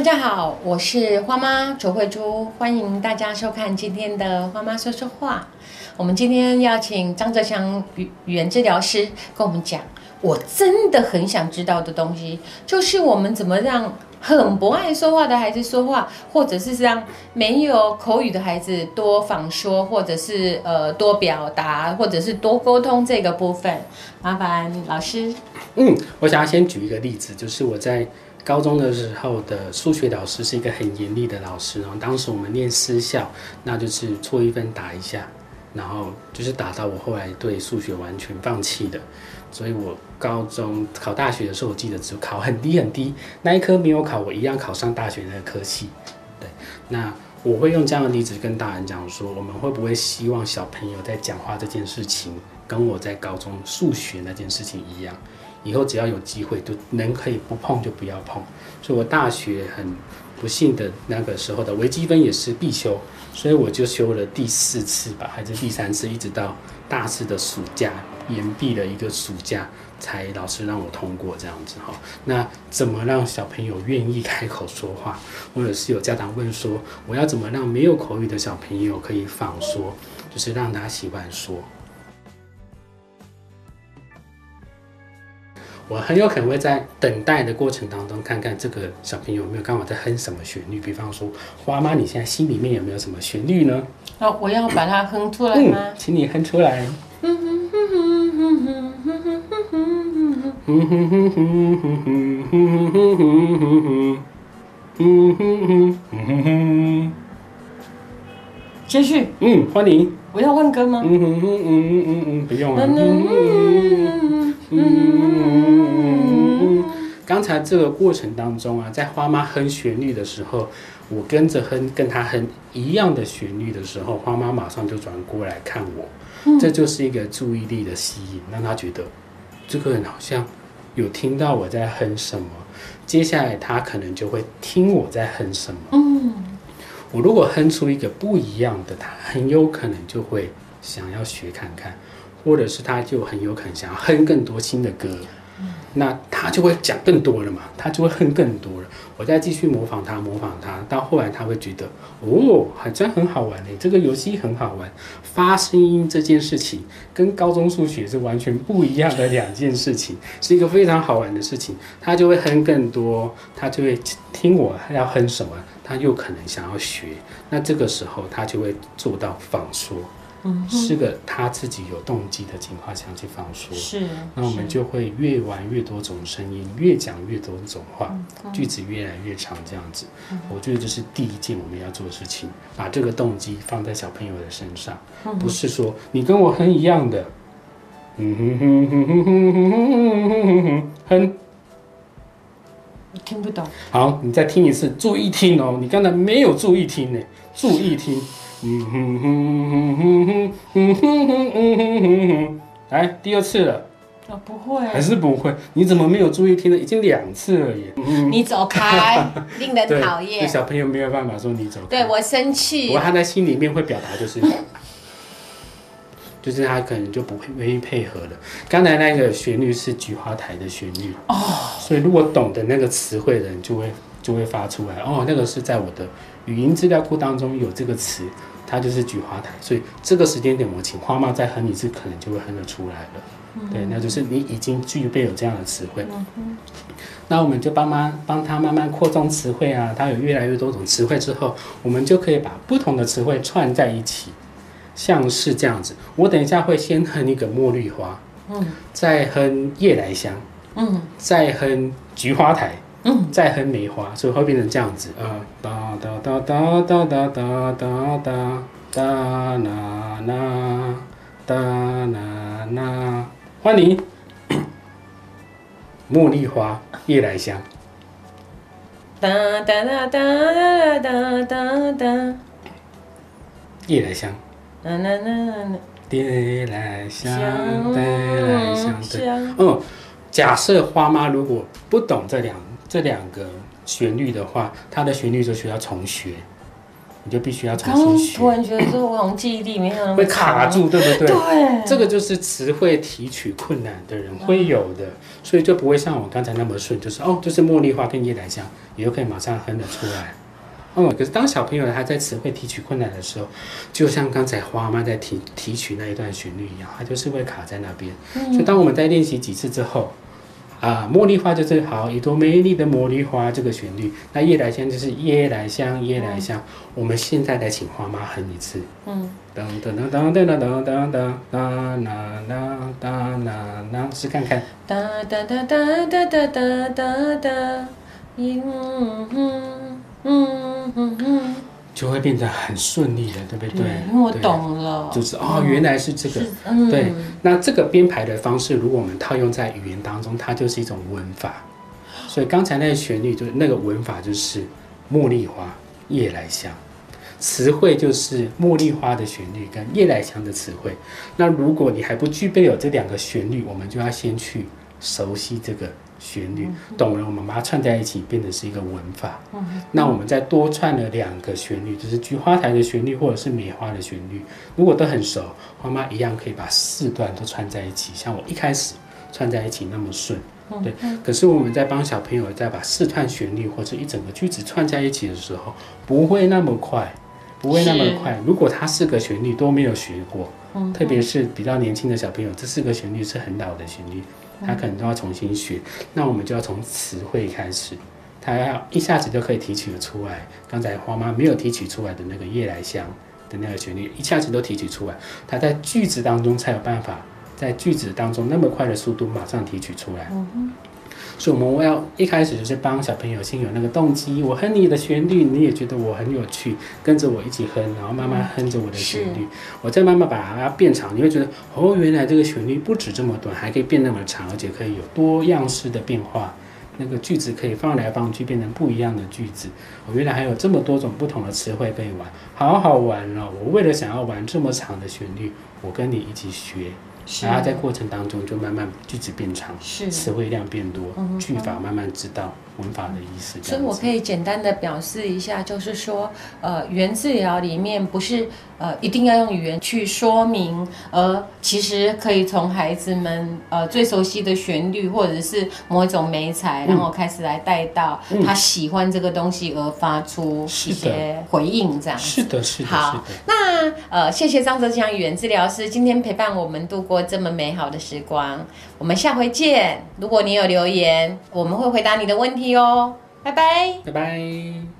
大家好，我是花妈卓慧珠，欢迎大家收看今天的花妈说说话。我们今天要请张哲祥语语言治疗师跟我们讲，我真的很想知道的东西，就是我们怎么让很不爱说话的孩子说话，或者是让没有口语的孩子多仿说，或者是呃多表达，或者是多沟通这个部分。麻烦老师。嗯，我想要先举一个例子，就是我在高中的时候的数学老师是一个很严厉的老师，然后当时我们念私校，那就是错一分打一下，然后就是打到我后来对数学完全放弃的，所以我高中考大学的时候，我记得只考很低很低，那一科没有考，我一样考上大学那个科系。对，那我会用这样的例子跟大人讲说，我们会不会希望小朋友在讲话这件事情，跟我在高中数学那件事情一样？以后只要有机会，就能可以不碰就不要碰。所以我大学很不幸的那个时候的微积分也是必修，所以我就修了第四次吧，还是第三次，一直到大四的暑假，延毕了一个暑假，才老师让我通过这样子哈。那怎么让小朋友愿意开口说话，或者是有家长问说，我要怎么让没有口语的小朋友可以仿说，就是让他喜欢说。我很有可能会在等待的过程当中，看看这个小朋友有没有刚好在哼什么旋律。比方说，花妈，你现在心里面有没有什么旋律呢？哦，我要把它哼出来吗？嗯，请你哼出来。继续。嗯，欢迎。我要问歌吗？嗯嗯嗯嗯嗯嗯，不用了。嗯嗯刚才这个过程当中啊，在花妈哼旋律的时候，我跟着哼，跟她哼一样的旋律的时候，花妈马上就转过来看我，这就是一个注意力的吸引，让她觉得这个人好像有听到我在哼什么，接下来他可能就会听我在哼什么。嗯，我如果哼出一个不一样的，他很有可能就会想要学看看。或者是他就很有可能想要哼更多新的歌，那他就会讲更多了嘛，他就会哼更多了。我再继续模仿他，模仿他，到后来他会觉得，哦，好像很好玩嘞，这个游戏很好玩。发声音这件事情跟高中数学是完全不一样的两件事情，是一个非常好玩的事情。他就会哼更多，他就会听我要哼什么，他又可能想要学。那这个时候他就会做到仿说。是个他自己有动机的情况下去放说，是，那我们就会越玩越多种声音，越讲越多种话，句子越来越长，这样子。我觉得这是第一件我们要做的事情，把这个动机放在小朋友的身上，不是说你跟我哼一样的，嗯哼哼哼哼哼哼哼哼哼，听不懂。好，你再听一次，注意听哦，你刚才没有注意听呢，注意听。嗯哼哼哼哼哼哼哼哼哼哼哼哎第二次了。啊不会。还是不会你怎么没有注意听呢已经两次了耶你走开令人 讨厌。小朋友没有办法说你走开。对我生气。我还在心里面会表达就是 就是他可能就不会愿意配合了刚才那个旋律是菊花台的旋律。哦。所以如果懂得那个词汇的人就会就会发出来。哦那个是在我的语音资料库当中有这个词。它就是菊花台，所以这个时间点我请花妈再哼一次，可能就会哼得出来了。对，那就是你已经具备有这样的词汇。那我们就帮妈帮他慢慢扩充词汇啊，他有越来越多种词汇之后，我们就可以把不同的词汇串在一起，像是这样子。我等一下会先哼一个茉莉花，嗯，再哼夜来香，嗯，再哼菊花台。嗯，再哼梅花，所以会变成这样子啊，哒哒哒哒哒哒哒哒哒哒啦啦哒啦啦，欢迎。茉莉花夜来香，哒哒哒哒哒哒哒，夜来香，啦啦啦啦，夜来香，夜来香，对，嗯，假设花妈如果不懂这两。这两个旋律的话，它的旋律就需要重学。你就必须要重新学突，然觉得说，我好像记忆力没有那么会卡。住，对不对？对，这个就是词汇提取困难的人会有的，所以就不会像我刚才那么顺，就是哦，就是茉莉花跟夜来香，你就可以马上哼得出来。哦，可是当小朋友他在词汇提取困难的时候，就像刚才花妈在提提取那一段旋律一样，他就是会卡在那边。所以当我们在练习几次之后，啊，茉莉花就是好一朵美丽的茉莉花这个旋律，那夜来香就是夜来香夜来香。我们现在来请花妈哼一次。嗯，噔噔噔噔噔噔噔噔噔噔噔噔噔噔，试看看。哒哒哒哒哒哒哒哒哒，嗯嗯嗯嗯嗯，就会变得很顺利的，对不对？因为我，懂了，就是哦，原来是这个。嗯，对那这个编排的方式，如果我们套用在语言当中，它就是一种文法。所以刚才那个旋律就是那个文法就是茉莉花、夜来香，词汇就是茉莉花的旋律跟夜来香的词汇。那如果你还不具备有这两个旋律，我们就要先去熟悉这个旋律，懂了，我们把它串在一起，变成是一个文法。那我们再多串了两个旋律，就是菊花台的旋律或者是梅花的旋律，如果都很熟，花妈一样可以把四段都串在一起，像我一开始串在一起那么顺。对，可是我们在帮小朋友在把四段旋律或者一整个句子串在一起的时候，不会那么快，不会那么快。如果他四个旋律都没有学过，特别是比较年轻的小朋友，这四个旋律是很老的旋律，他可能都要重新学。那我们就要从词汇开始，他要一下子就可以提取得出来。刚才花妈没有提取出来的那个夜来香的那个旋律，一下子都提取出来，他在句子当中才有办法在句子当中那么快的速度马上提取出来。所以我们要一开始就是帮小朋友先有那个动机，我哼你的旋律，你也觉得我很有趣，跟着我一起哼，然后慢慢哼着我的旋律，我再慢慢把它变长，你会觉得哦，原来这个旋律不止这么短，还可以变那么长，而且可以有多样式的变化。那个句子可以放来放去，变成不一样的句子。我、原来还有这么多种不同的词汇可以玩，好好玩哦！我为了想要玩这么长的旋律，我跟你一起学，然后在过程当中就慢慢句子变长，是词汇量变多嗯，句法慢慢知道文法的意思。这所以样我可以简单的表示一下，就是说，呃，语言治疗里面不是呃一定要用语言去说明，而其实可以从孩子们呃最熟悉的旋律或者是某一种美彩，然后开始来带到嗯他喜欢这个东西而发出一些回应，这样。是的，是的，好的。那呃，谢谢张泽强语言治疗师今天陪伴我们度过这么美好的时光，我们下回见。如果你有留言，我们会回答你的问题哦。拜拜。拜拜。